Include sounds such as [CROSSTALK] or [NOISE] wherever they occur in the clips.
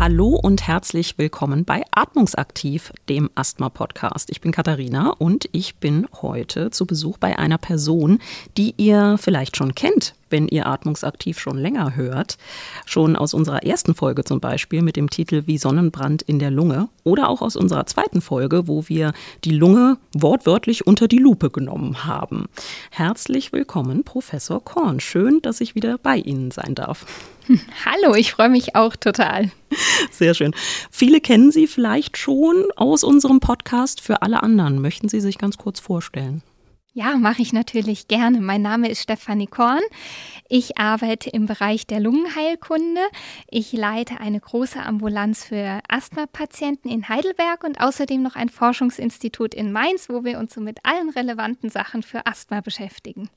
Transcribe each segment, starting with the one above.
Hallo und herzlich willkommen bei Atmungsaktiv, dem Asthma-Podcast. Ich bin Katharina und ich bin heute zu Besuch bei einer Person, die ihr vielleicht schon kennt, wenn ihr Atmungsaktiv schon länger hört. Schon aus unserer ersten Folge zum Beispiel mit dem Titel Wie Sonnenbrand in der Lunge oder auch aus unserer zweiten Folge, wo wir die Lunge wortwörtlich unter die Lupe genommen haben. Herzlich willkommen, Professor Korn. Schön, dass ich wieder bei Ihnen sein darf. [LAUGHS] Hallo, ich freue mich auch total. Sehr schön. Viele kennen Sie vielleicht schon aus unserem Podcast. Für alle anderen möchten Sie sich ganz kurz vorstellen. Ja, mache ich natürlich gerne. Mein Name ist Stefanie Korn. Ich arbeite im Bereich der Lungenheilkunde. Ich leite eine große Ambulanz für Asthma-Patienten in Heidelberg und außerdem noch ein Forschungsinstitut in Mainz, wo wir uns so mit allen relevanten Sachen für Asthma beschäftigen.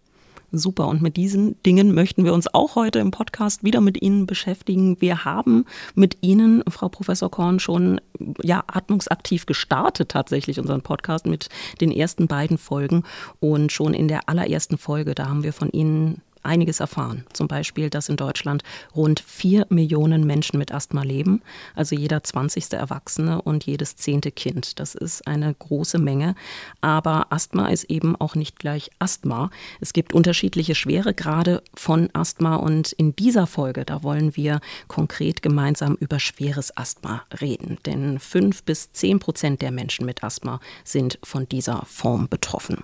Super. Und mit diesen Dingen möchten wir uns auch heute im Podcast wieder mit Ihnen beschäftigen. Wir haben mit Ihnen, Frau Professor Korn, schon ja, atmungsaktiv gestartet, tatsächlich unseren Podcast mit den ersten beiden Folgen. Und schon in der allerersten Folge, da haben wir von Ihnen einiges erfahren. Zum Beispiel, dass in Deutschland rund vier Millionen Menschen mit Asthma leben, also jeder zwanzigste Erwachsene und jedes zehnte Kind. Das ist eine große Menge. Aber Asthma ist eben auch nicht gleich Asthma. Es gibt unterschiedliche Schweregrade von Asthma und in dieser Folge, da wollen wir konkret gemeinsam über schweres Asthma reden. Denn fünf bis zehn Prozent der Menschen mit Asthma sind von dieser Form betroffen.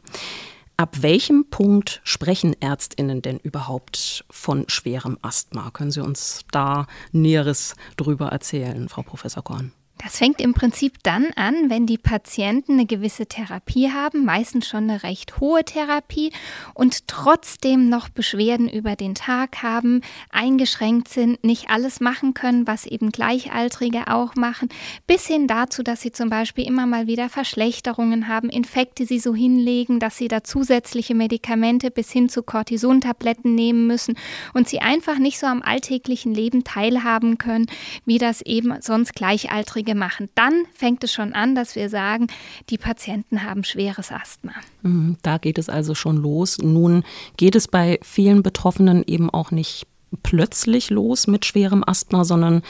Ab welchem Punkt sprechen Ärztinnen denn überhaupt von schwerem Asthma? Können Sie uns da Näheres drüber erzählen, Frau Professor Korn? Das fängt im Prinzip dann an, wenn die Patienten eine gewisse Therapie haben, meistens schon eine recht hohe Therapie und trotzdem noch Beschwerden über den Tag haben, eingeschränkt sind, nicht alles machen können, was eben Gleichaltrige auch machen, bis hin dazu, dass sie zum Beispiel immer mal wieder Verschlechterungen haben, Infekte sie so hinlegen, dass sie da zusätzliche Medikamente bis hin zu Cortisontabletten nehmen müssen und sie einfach nicht so am alltäglichen Leben teilhaben können, wie das eben sonst Gleichaltrige Vorsorge machen, dann fängt es schon an, dass wir sagen, die Patienten haben schweres Asthma. Mhm, da geht es also schon los. Nun geht es bei vielen Betroffenen eben auch nicht plötzlich los mit schwerem Asthma, sondern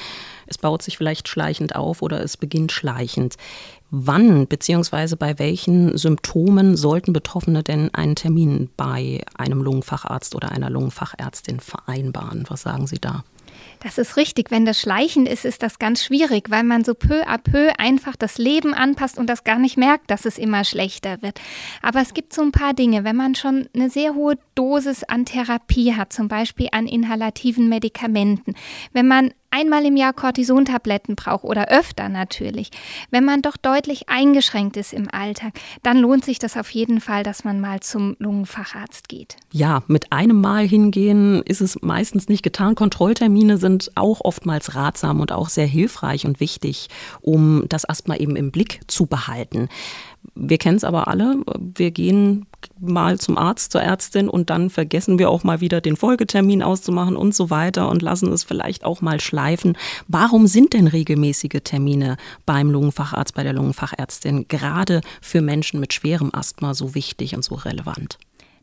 es baut sich vielleicht schleichend auf oder es beginnt schleichend. Wann bzw. bei welchen Symptomen sollten Betroffene denn einen Termin bei einem Lungenfacharzt oder einer Lungenfachärztin vereinbaren? Was sagen Sie da? Das ist richtig. Wenn das schleichend ist, ist das ganz schwierig, weil man so peu à peu einfach das Leben anpasst und das gar nicht merkt, dass es immer schlechter wird. Aber es gibt so ein paar Dinge. Wenn man schon eine sehr hohe Dosis an Therapie hat, zum Beispiel an inhalativen Medikamenten, wenn man einmal im Jahr Cortisontabletten braucht oder öfter natürlich, wenn man doch deutlich eingeschränkt ist im Alltag, dann lohnt sich das auf jeden Fall, dass man mal zum Lungenfacharzt geht. Ja, mit einem Mal hingehen ist es meistens nicht getan. Kontrolltermine sind auch oftmals ratsam und auch sehr hilfreich und wichtig, um das Asthma eben im Blick zu behalten. Wir kennen es aber alle. Wir gehen mal zum Arzt, zur Ärztin und dann vergessen wir auch mal wieder den Folgetermin auszumachen und so weiter und lassen es vielleicht auch mal schleifen. Warum sind denn regelmäßige Termine beim Lungenfacharzt, bei der Lungenfachärztin gerade für Menschen mit schwerem Asthma so wichtig und so relevant?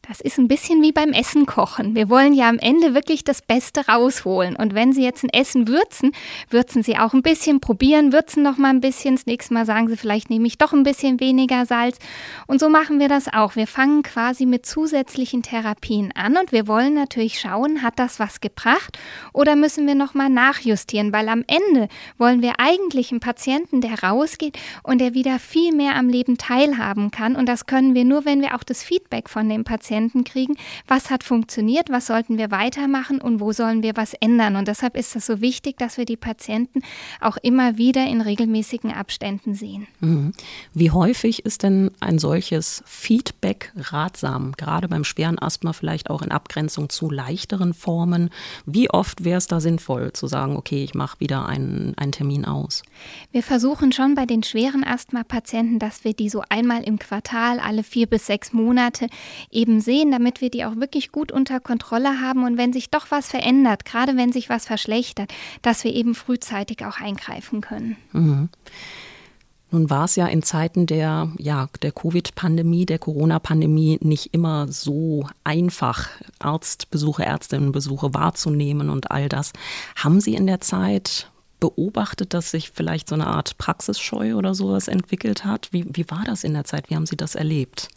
Das ist ein bisschen wie beim Essen kochen. Wir wollen ja am Ende wirklich das Beste rausholen. Und wenn Sie jetzt ein Essen würzen, würzen Sie auch ein bisschen, probieren, würzen noch mal ein bisschen. Das nächste Mal sagen Sie, vielleicht nehme ich doch ein bisschen weniger Salz. Und so machen wir das auch. Wir fangen quasi mit zusätzlichen Therapien an und wir wollen natürlich schauen, hat das was gebracht oder müssen wir noch mal nachjustieren, weil am Ende wollen wir eigentlich einen Patienten, der rausgeht und der wieder viel mehr am Leben teilhaben kann. Und das können wir nur, wenn wir auch das Feedback von dem Patienten Patienten kriegen, was hat funktioniert, was sollten wir weitermachen und wo sollen wir was ändern. Und deshalb ist es so wichtig, dass wir die Patienten auch immer wieder in regelmäßigen Abständen sehen. Mhm. Wie häufig ist denn ein solches Feedback ratsam, gerade beim schweren Asthma vielleicht auch in Abgrenzung zu leichteren Formen? Wie oft wäre es da sinnvoll zu sagen, okay, ich mache wieder einen, einen Termin aus? Wir versuchen schon bei den schweren Asthma-Patienten, dass wir die so einmal im Quartal, alle vier bis sechs Monate eben sehen, damit wir die auch wirklich gut unter Kontrolle haben und wenn sich doch was verändert, gerade wenn sich was verschlechtert, dass wir eben frühzeitig auch eingreifen können. Mhm. Nun war es ja in Zeiten der, ja, der Covid-Pandemie, der Corona-Pandemie nicht immer so einfach, Arztbesuche, Ärztinnenbesuche wahrzunehmen und all das. Haben Sie in der Zeit beobachtet, dass sich vielleicht so eine Art Praxisscheu oder sowas entwickelt hat? Wie, wie war das in der Zeit? Wie haben Sie das erlebt?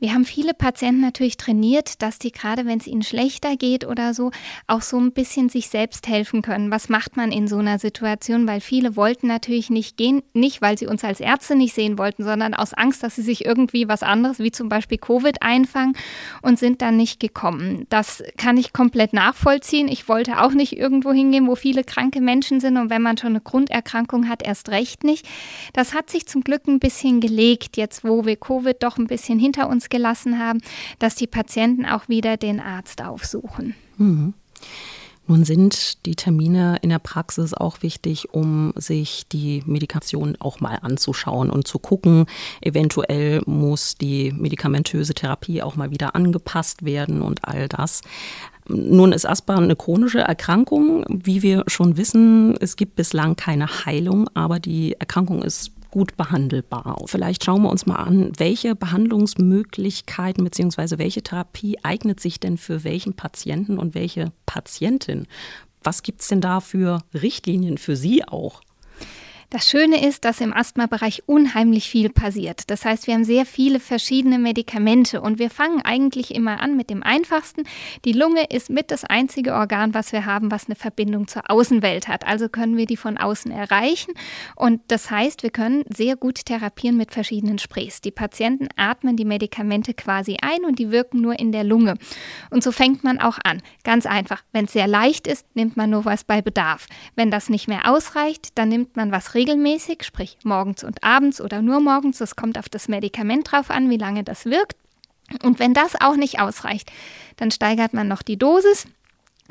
Wir haben viele Patienten natürlich trainiert, dass die gerade, wenn es ihnen schlechter geht oder so, auch so ein bisschen sich selbst helfen können. Was macht man in so einer Situation? Weil viele wollten natürlich nicht gehen, nicht weil sie uns als Ärzte nicht sehen wollten, sondern aus Angst, dass sie sich irgendwie was anderes, wie zum Beispiel Covid, einfangen und sind dann nicht gekommen. Das kann ich komplett nachvollziehen. Ich wollte auch nicht irgendwo hingehen, wo viele kranke Menschen sind und wenn man schon eine Grunderkrankung hat, erst recht nicht. Das hat sich zum Glück ein bisschen gelegt, jetzt wo wir Covid doch ein bisschen hinter uns gelassen haben, dass die Patienten auch wieder den Arzt aufsuchen. Mhm. Nun sind die Termine in der Praxis auch wichtig, um sich die Medikation auch mal anzuschauen und zu gucken. Eventuell muss die medikamentöse Therapie auch mal wieder angepasst werden und all das. Nun ist Asthma eine chronische Erkrankung. Wie wir schon wissen, es gibt bislang keine Heilung, aber die Erkrankung ist gut behandelbar. Vielleicht schauen wir uns mal an, welche Behandlungsmöglichkeiten bzw. welche Therapie eignet sich denn für welchen Patienten und welche Patientin? Was gibt es denn da für Richtlinien für Sie auch? Das Schöne ist, dass im Asthma-Bereich unheimlich viel passiert. Das heißt, wir haben sehr viele verschiedene Medikamente und wir fangen eigentlich immer an mit dem einfachsten. Die Lunge ist mit das einzige Organ, was wir haben, was eine Verbindung zur Außenwelt hat. Also können wir die von außen erreichen und das heißt, wir können sehr gut therapieren mit verschiedenen Sprays. Die Patienten atmen die Medikamente quasi ein und die wirken nur in der Lunge. Und so fängt man auch an. Ganz einfach. Wenn es sehr leicht ist, nimmt man nur was bei Bedarf. Wenn das nicht mehr ausreicht, dann nimmt man was regelmäßig, sprich morgens und abends oder nur morgens. Das kommt auf das Medikament drauf an, wie lange das wirkt. Und wenn das auch nicht ausreicht, dann steigert man noch die Dosis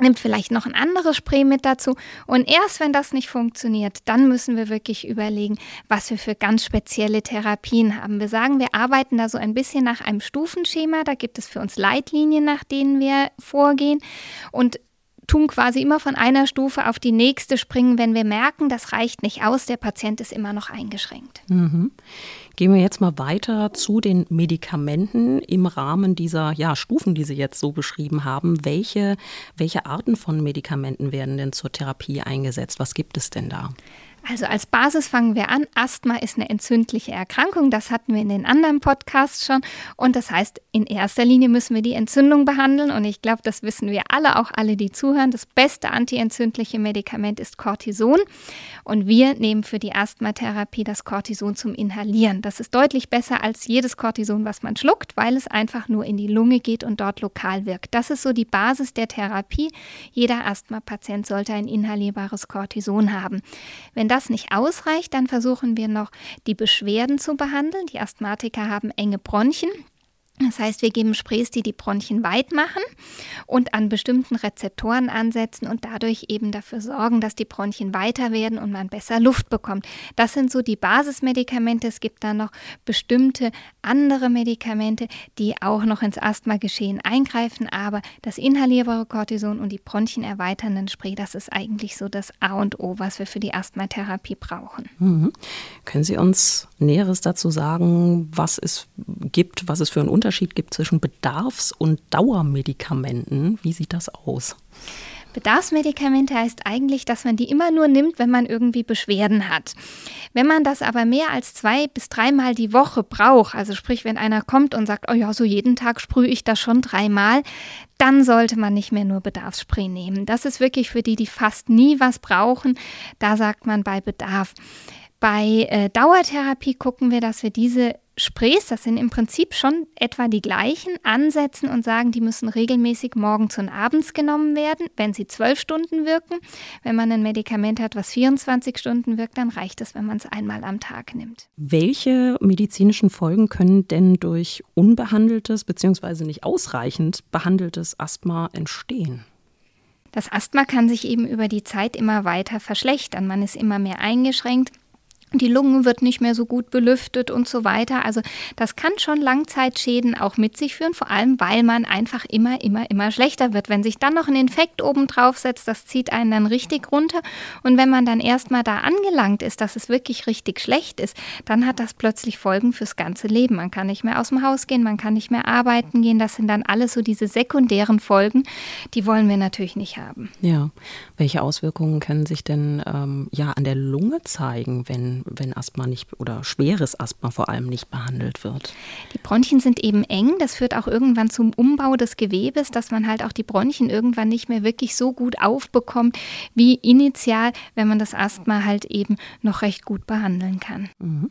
nimmt vielleicht noch ein anderes Spray mit dazu. Und erst wenn das nicht funktioniert, dann müssen wir wirklich überlegen, was wir für ganz spezielle Therapien haben. Wir sagen, wir arbeiten da so ein bisschen nach einem Stufenschema. Da gibt es für uns Leitlinien, nach denen wir vorgehen. Und tun quasi immer von einer Stufe auf die nächste springen, wenn wir merken, das reicht nicht aus, der Patient ist immer noch eingeschränkt. Mhm. Gehen wir jetzt mal weiter zu den Medikamenten im Rahmen dieser ja, Stufen, die Sie jetzt so beschrieben haben. Welche, welche Arten von Medikamenten werden denn zur Therapie eingesetzt? Was gibt es denn da? Also als Basis fangen wir an. Asthma ist eine entzündliche Erkrankung. Das hatten wir in den anderen Podcasts schon. Und das heißt, in erster Linie müssen wir die Entzündung behandeln. Und ich glaube, das wissen wir alle, auch alle, die zuhören. Das beste antientzündliche Medikament ist Cortison. Und wir nehmen für die Asthmatherapie das Cortison zum Inhalieren. Das ist deutlich besser als jedes Cortison, was man schluckt, weil es einfach nur in die Lunge geht und dort lokal wirkt. Das ist so die Basis der Therapie. Jeder Asthma-Patient sollte ein inhalierbares Cortison haben. Wenn das das nicht ausreicht, dann versuchen wir noch die Beschwerden zu behandeln. Die Asthmatiker haben enge Bronchien. Das heißt, wir geben Sprays, die die Bronchien weit machen und an bestimmten Rezeptoren ansetzen und dadurch eben dafür sorgen, dass die Bronchien weiter werden und man besser Luft bekommt. Das sind so die Basismedikamente. Es gibt dann noch bestimmte andere Medikamente, die auch noch ins Asthmageschehen eingreifen, aber das inhalierbare Cortison und die Bronchien erweiternden Spray, das ist eigentlich so das A und O, was wir für die Asthmatherapie brauchen. Mhm. Können Sie uns Näheres dazu sagen, was es gibt, was es für einen Unterschied Unterschied gibt zwischen Bedarfs- und Dauermedikamenten. Wie sieht das aus? Bedarfsmedikamente heißt eigentlich, dass man die immer nur nimmt, wenn man irgendwie Beschwerden hat. Wenn man das aber mehr als zwei bis dreimal die Woche braucht, also sprich, wenn einer kommt und sagt, oh ja, so jeden Tag sprühe ich das schon dreimal, dann sollte man nicht mehr nur Bedarfsspray nehmen. Das ist wirklich für die, die fast nie was brauchen. Da sagt man bei Bedarf. Bei äh, Dauertherapie gucken wir, dass wir diese Sprays, das sind im Prinzip schon etwa die gleichen, ansetzen und sagen, die müssen regelmäßig morgens und abends genommen werden, wenn sie zwölf Stunden wirken. Wenn man ein Medikament hat, was 24 Stunden wirkt, dann reicht es, wenn man es einmal am Tag nimmt. Welche medizinischen Folgen können denn durch unbehandeltes bzw. nicht ausreichend behandeltes Asthma entstehen? Das Asthma kann sich eben über die Zeit immer weiter verschlechtern. Man ist immer mehr eingeschränkt. Die Lunge wird nicht mehr so gut belüftet und so weiter. Also das kann schon Langzeitschäden auch mit sich führen, vor allem weil man einfach immer, immer, immer schlechter wird. Wenn sich dann noch ein Infekt oben drauf setzt, das zieht einen dann richtig runter. Und wenn man dann erstmal da angelangt ist, dass es wirklich richtig schlecht ist, dann hat das plötzlich Folgen fürs ganze Leben. Man kann nicht mehr aus dem Haus gehen, man kann nicht mehr arbeiten gehen. Das sind dann alles so diese sekundären Folgen, die wollen wir natürlich nicht haben. Ja, welche Auswirkungen können sich denn ähm, ja an der Lunge zeigen, wenn wenn, Asthma nicht oder schweres Asthma vor allem nicht behandelt wird. Die Bronchien sind eben eng. Das führt auch irgendwann zum Umbau des Gewebes, dass man halt auch die Bronchien irgendwann nicht mehr wirklich so gut aufbekommt wie initial, wenn man das Asthma halt eben noch recht gut behandeln kann. Mhm.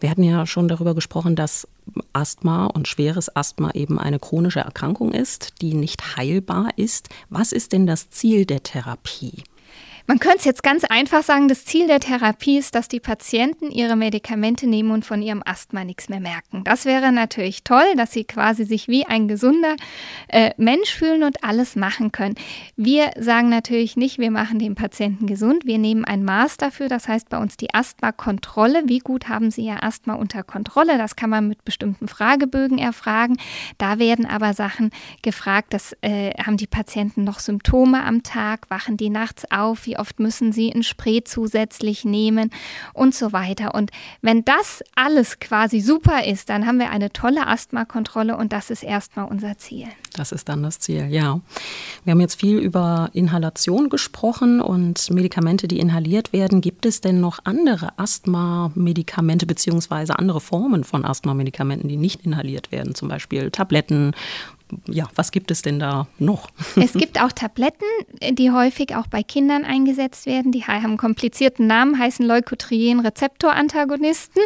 Wir hatten ja schon darüber gesprochen, dass Asthma und schweres Asthma eben eine chronische Erkrankung ist, die nicht heilbar ist. Was ist denn das Ziel der Therapie? Man könnte es jetzt ganz einfach sagen, das Ziel der Therapie ist, dass die Patienten ihre Medikamente nehmen und von ihrem Asthma nichts mehr merken. Das wäre natürlich toll, dass sie quasi sich wie ein gesunder äh, Mensch fühlen und alles machen können. Wir sagen natürlich nicht, wir machen den Patienten gesund. Wir nehmen ein Maß dafür, das heißt bei uns die Asthma-Kontrolle. Wie gut haben Sie Ihr Asthma unter Kontrolle? Das kann man mit bestimmten Fragebögen erfragen. Da werden aber Sachen gefragt, das äh, haben die Patienten noch Symptome am Tag, wachen die nachts auf, wie wie oft müssen sie ein Spray zusätzlich nehmen und so weiter. Und wenn das alles quasi super ist, dann haben wir eine tolle Asthmakontrolle und das ist erstmal unser Ziel. Das ist dann das Ziel, ja. Wir haben jetzt viel über Inhalation gesprochen und Medikamente, die inhaliert werden. Gibt es denn noch andere Asthma-Medikamente beziehungsweise andere Formen von Asthma-Medikamenten, die nicht inhaliert werden? Zum Beispiel Tabletten ja, was gibt es denn da noch? Es gibt auch Tabletten, die häufig auch bei Kindern eingesetzt werden. Die haben einen komplizierten Namen, heißen Leukotrien-Rezeptorantagonisten.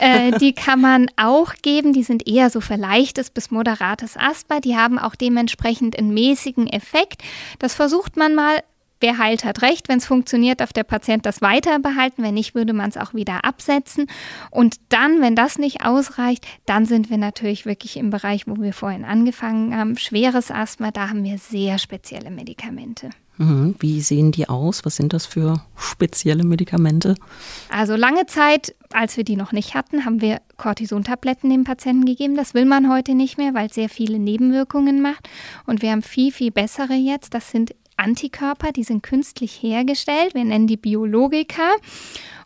Äh, die kann man auch geben. Die sind eher so für leichtes bis moderates Asthma. Die haben auch dementsprechend einen mäßigen Effekt. Das versucht man mal wer heilt, hat recht. Wenn es funktioniert, darf der Patient das weiter behalten. Wenn nicht, würde man es auch wieder absetzen. Und dann, wenn das nicht ausreicht, dann sind wir natürlich wirklich im Bereich, wo wir vorhin angefangen haben. Schweres Asthma, da haben wir sehr spezielle Medikamente. Mhm. Wie sehen die aus? Was sind das für spezielle Medikamente? Also lange Zeit, als wir die noch nicht hatten, haben wir Cortisontabletten dem Patienten gegeben. Das will man heute nicht mehr, weil es sehr viele Nebenwirkungen macht. Und wir haben viel, viel bessere jetzt. Das sind Antikörper, die sind künstlich hergestellt. Wir nennen die Biologika.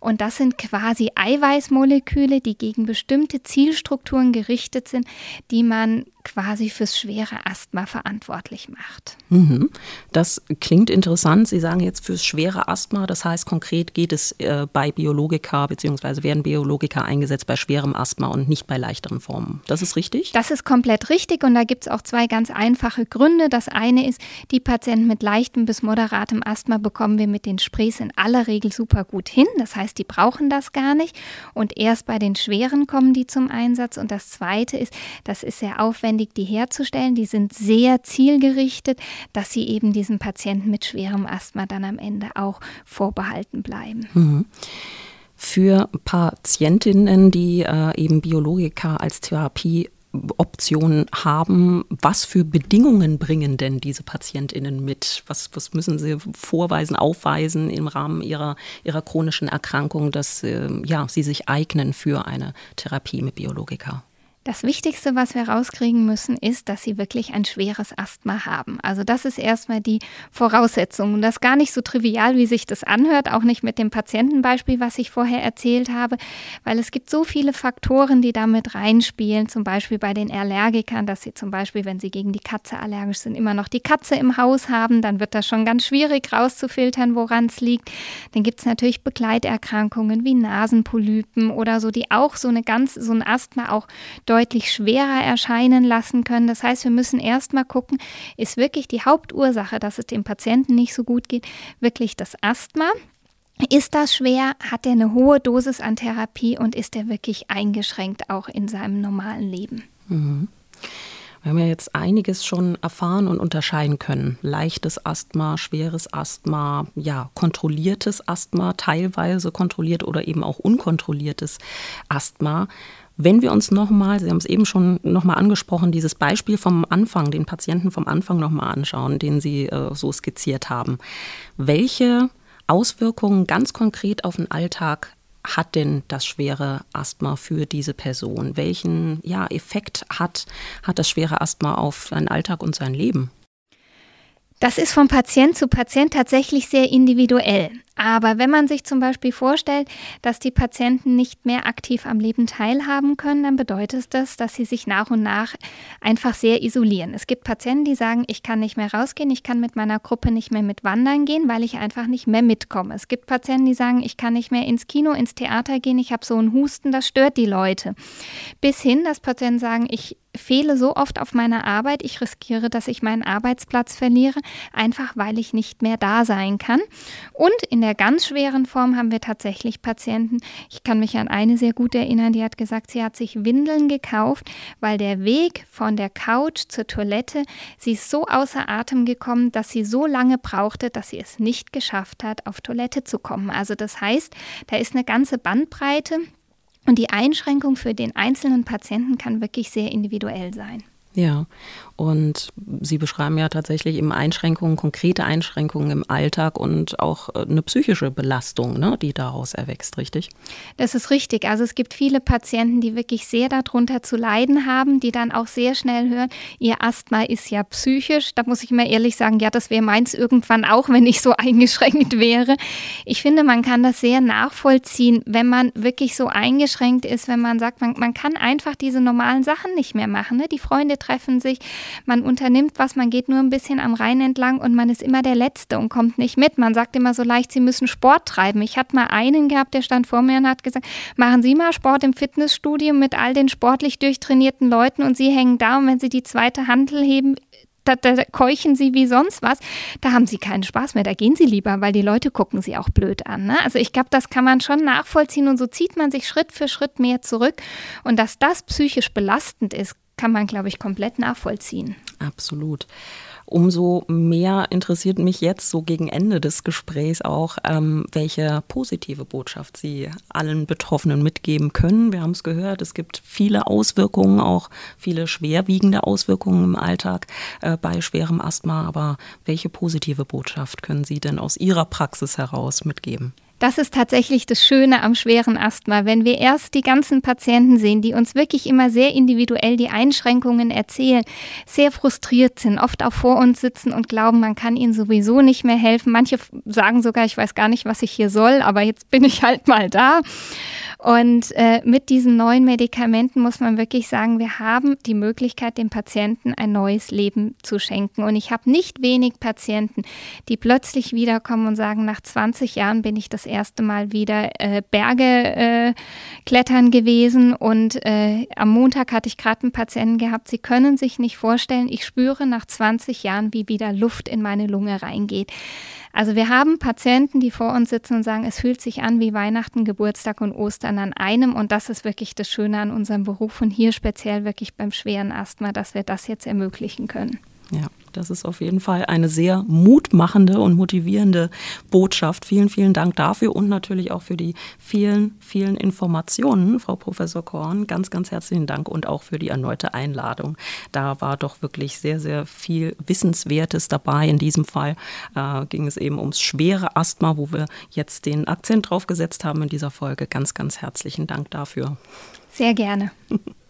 Und das sind quasi Eiweißmoleküle, die gegen bestimmte Zielstrukturen gerichtet sind, die man quasi fürs schwere Asthma verantwortlich macht. Mhm. Das klingt interessant. Sie sagen jetzt fürs schwere Asthma, das heißt konkret geht es äh, bei Biologika bzw. werden Biologika eingesetzt bei schwerem Asthma und nicht bei leichteren Formen. Das ist richtig? Das ist komplett richtig und da gibt es auch zwei ganz einfache Gründe. Das eine ist, die Patienten mit leichtem bis moderatem Asthma bekommen wir mit den Sprays in aller Regel super gut hin. Das heißt, die brauchen das gar nicht und erst bei den schweren kommen die zum Einsatz. Und das zweite ist, das ist sehr aufwendig die herzustellen. Die sind sehr zielgerichtet, dass sie eben diesem Patienten mit schwerem Asthma dann am Ende auch vorbehalten bleiben. Mhm für Patientinnen, die äh, eben Biologika als Therapieoption haben, was für Bedingungen bringen denn diese PatientInnen mit? Was, was müssen sie vorweisen, aufweisen im Rahmen ihrer, ihrer chronischen Erkrankung, dass äh, ja, sie sich eignen für eine Therapie mit Biologika? Das Wichtigste, was wir rauskriegen müssen, ist, dass sie wirklich ein schweres Asthma haben. Also das ist erstmal die Voraussetzung. Und das gar nicht so trivial, wie sich das anhört, auch nicht mit dem Patientenbeispiel, was ich vorher erzählt habe, weil es gibt so viele Faktoren, die damit reinspielen. Zum Beispiel bei den Allergikern, dass sie zum Beispiel, wenn sie gegen die Katze allergisch sind, immer noch die Katze im Haus haben. Dann wird das schon ganz schwierig rauszufiltern, woran es liegt. Dann gibt es natürlich Begleiterkrankungen wie Nasenpolypen oder so, die auch so eine ganz, so ein Asthma auch deutlich deutlich schwerer erscheinen lassen können. Das heißt, wir müssen erstmal gucken, ist wirklich die Hauptursache, dass es dem Patienten nicht so gut geht, wirklich das Asthma? Ist das schwer? Hat er eine hohe Dosis an Therapie und ist er wirklich eingeschränkt auch in seinem normalen Leben? Mhm. Wir haben ja jetzt einiges schon erfahren und unterscheiden können. Leichtes Asthma, schweres Asthma, ja, kontrolliertes Asthma, teilweise kontrolliert oder eben auch unkontrolliertes Asthma. Wenn wir uns nochmal, Sie haben es eben schon nochmal angesprochen, dieses Beispiel vom Anfang, den Patienten vom Anfang nochmal anschauen, den Sie äh, so skizziert haben. Welche Auswirkungen ganz konkret auf den Alltag hat denn das schwere Asthma für diese Person? Welchen ja, Effekt hat, hat das schwere Asthma auf seinen Alltag und sein Leben? Das ist von Patient zu Patient tatsächlich sehr individuell. Aber wenn man sich zum Beispiel vorstellt, dass die Patienten nicht mehr aktiv am Leben teilhaben können, dann bedeutet das, dass sie sich nach und nach einfach sehr isolieren. Es gibt Patienten, die sagen, ich kann nicht mehr rausgehen, ich kann mit meiner Gruppe nicht mehr mit wandern gehen, weil ich einfach nicht mehr mitkomme. Es gibt Patienten, die sagen, ich kann nicht mehr ins Kino, ins Theater gehen, ich habe so einen Husten, das stört die Leute. Bis hin, dass Patienten sagen, ich fehle so oft auf meiner Arbeit, ich riskiere, dass ich meinen Arbeitsplatz verliere, einfach weil ich nicht mehr da sein kann. Und in der ganz schweren Form haben wir tatsächlich Patienten. Ich kann mich an eine sehr gut erinnern, die hat gesagt, sie hat sich Windeln gekauft, weil der Weg von der Couch zur Toilette, sie ist so außer Atem gekommen, dass sie so lange brauchte, dass sie es nicht geschafft hat, auf Toilette zu kommen. Also das heißt, da ist eine ganze Bandbreite und die Einschränkung für den einzelnen Patienten kann wirklich sehr individuell sein. Ja, und Sie beschreiben ja tatsächlich eben Einschränkungen, konkrete Einschränkungen im Alltag und auch äh, eine psychische Belastung, ne, die daraus erwächst, richtig? Das ist richtig. Also es gibt viele Patienten, die wirklich sehr darunter zu leiden haben, die dann auch sehr schnell hören, ihr Asthma ist ja psychisch. Da muss ich mal ehrlich sagen, ja, das wäre meins irgendwann auch, wenn ich so [LAUGHS] eingeschränkt wäre. Ich finde, man kann das sehr nachvollziehen, wenn man wirklich so eingeschränkt ist, wenn man sagt, man, man kann einfach diese normalen Sachen nicht mehr machen. Ne? Die Freunde treffen sich, man unternimmt was, man geht nur ein bisschen am Rhein entlang und man ist immer der Letzte und kommt nicht mit. Man sagt immer so leicht, sie müssen Sport treiben. Ich hatte mal einen gehabt, der stand vor mir und hat gesagt, machen Sie mal Sport im Fitnessstudio mit all den sportlich durchtrainierten Leuten und Sie hängen da und wenn Sie die zweite Handel heben, da, da, keuchen sie wie sonst was, da haben sie keinen Spaß mehr, da gehen sie lieber, weil die Leute gucken sie auch blöd an. Ne? Also ich glaube, das kann man schon nachvollziehen und so zieht man sich Schritt für Schritt mehr zurück. Und dass das psychisch belastend ist, kann man, glaube ich, komplett nachvollziehen. Absolut. Umso mehr interessiert mich jetzt so gegen Ende des Gesprächs auch, ähm, welche positive Botschaft Sie allen Betroffenen mitgeben können. Wir haben es gehört, es gibt viele Auswirkungen, auch viele schwerwiegende Auswirkungen im Alltag äh, bei schwerem Asthma. Aber welche positive Botschaft können Sie denn aus Ihrer Praxis heraus mitgeben? Das ist tatsächlich das Schöne am schweren Asthma, wenn wir erst die ganzen Patienten sehen, die uns wirklich immer sehr individuell die Einschränkungen erzählen, sehr frustriert sind, oft auch vor uns sitzen und glauben, man kann ihnen sowieso nicht mehr helfen. Manche sagen sogar, ich weiß gar nicht, was ich hier soll, aber jetzt bin ich halt mal da. Und äh, mit diesen neuen Medikamenten muss man wirklich sagen, wir haben die Möglichkeit, dem Patienten ein neues Leben zu schenken. Und ich habe nicht wenig Patienten, die plötzlich wiederkommen und sagen, nach 20 Jahren bin ich erste Mal wieder äh, Berge äh, klettern gewesen. Und äh, am Montag hatte ich gerade einen Patienten gehabt, Sie können sich nicht vorstellen, ich spüre nach 20 Jahren, wie wieder Luft in meine Lunge reingeht. Also wir haben Patienten, die vor uns sitzen und sagen, es fühlt sich an wie Weihnachten, Geburtstag und Ostern an einem. Und das ist wirklich das Schöne an unserem Beruf und hier speziell wirklich beim schweren Asthma, dass wir das jetzt ermöglichen können. Ja, das ist auf jeden Fall eine sehr mutmachende und motivierende Botschaft. Vielen, vielen Dank dafür und natürlich auch für die vielen, vielen Informationen, Frau Professor Korn. Ganz, ganz herzlichen Dank und auch für die erneute Einladung. Da war doch wirklich sehr, sehr viel Wissenswertes dabei. In diesem Fall äh, ging es eben ums schwere Asthma, wo wir jetzt den Akzent drauf gesetzt haben in dieser Folge. Ganz, ganz herzlichen Dank dafür. Sehr gerne. [LAUGHS]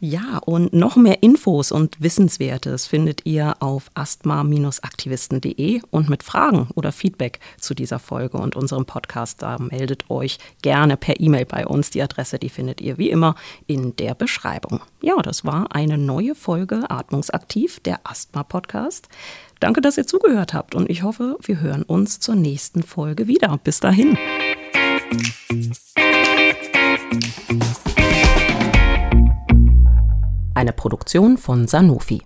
Ja, und noch mehr Infos und Wissenswertes findet ihr auf asthma-aktivisten.de und mit Fragen oder Feedback zu dieser Folge und unserem Podcast, da meldet euch gerne per E-Mail bei uns. Die Adresse, die findet ihr wie immer in der Beschreibung. Ja, das war eine neue Folge Atmungsaktiv, der Asthma-Podcast. Danke, dass ihr zugehört habt und ich hoffe, wir hören uns zur nächsten Folge wieder. Bis dahin. Eine Produktion von Sanofi.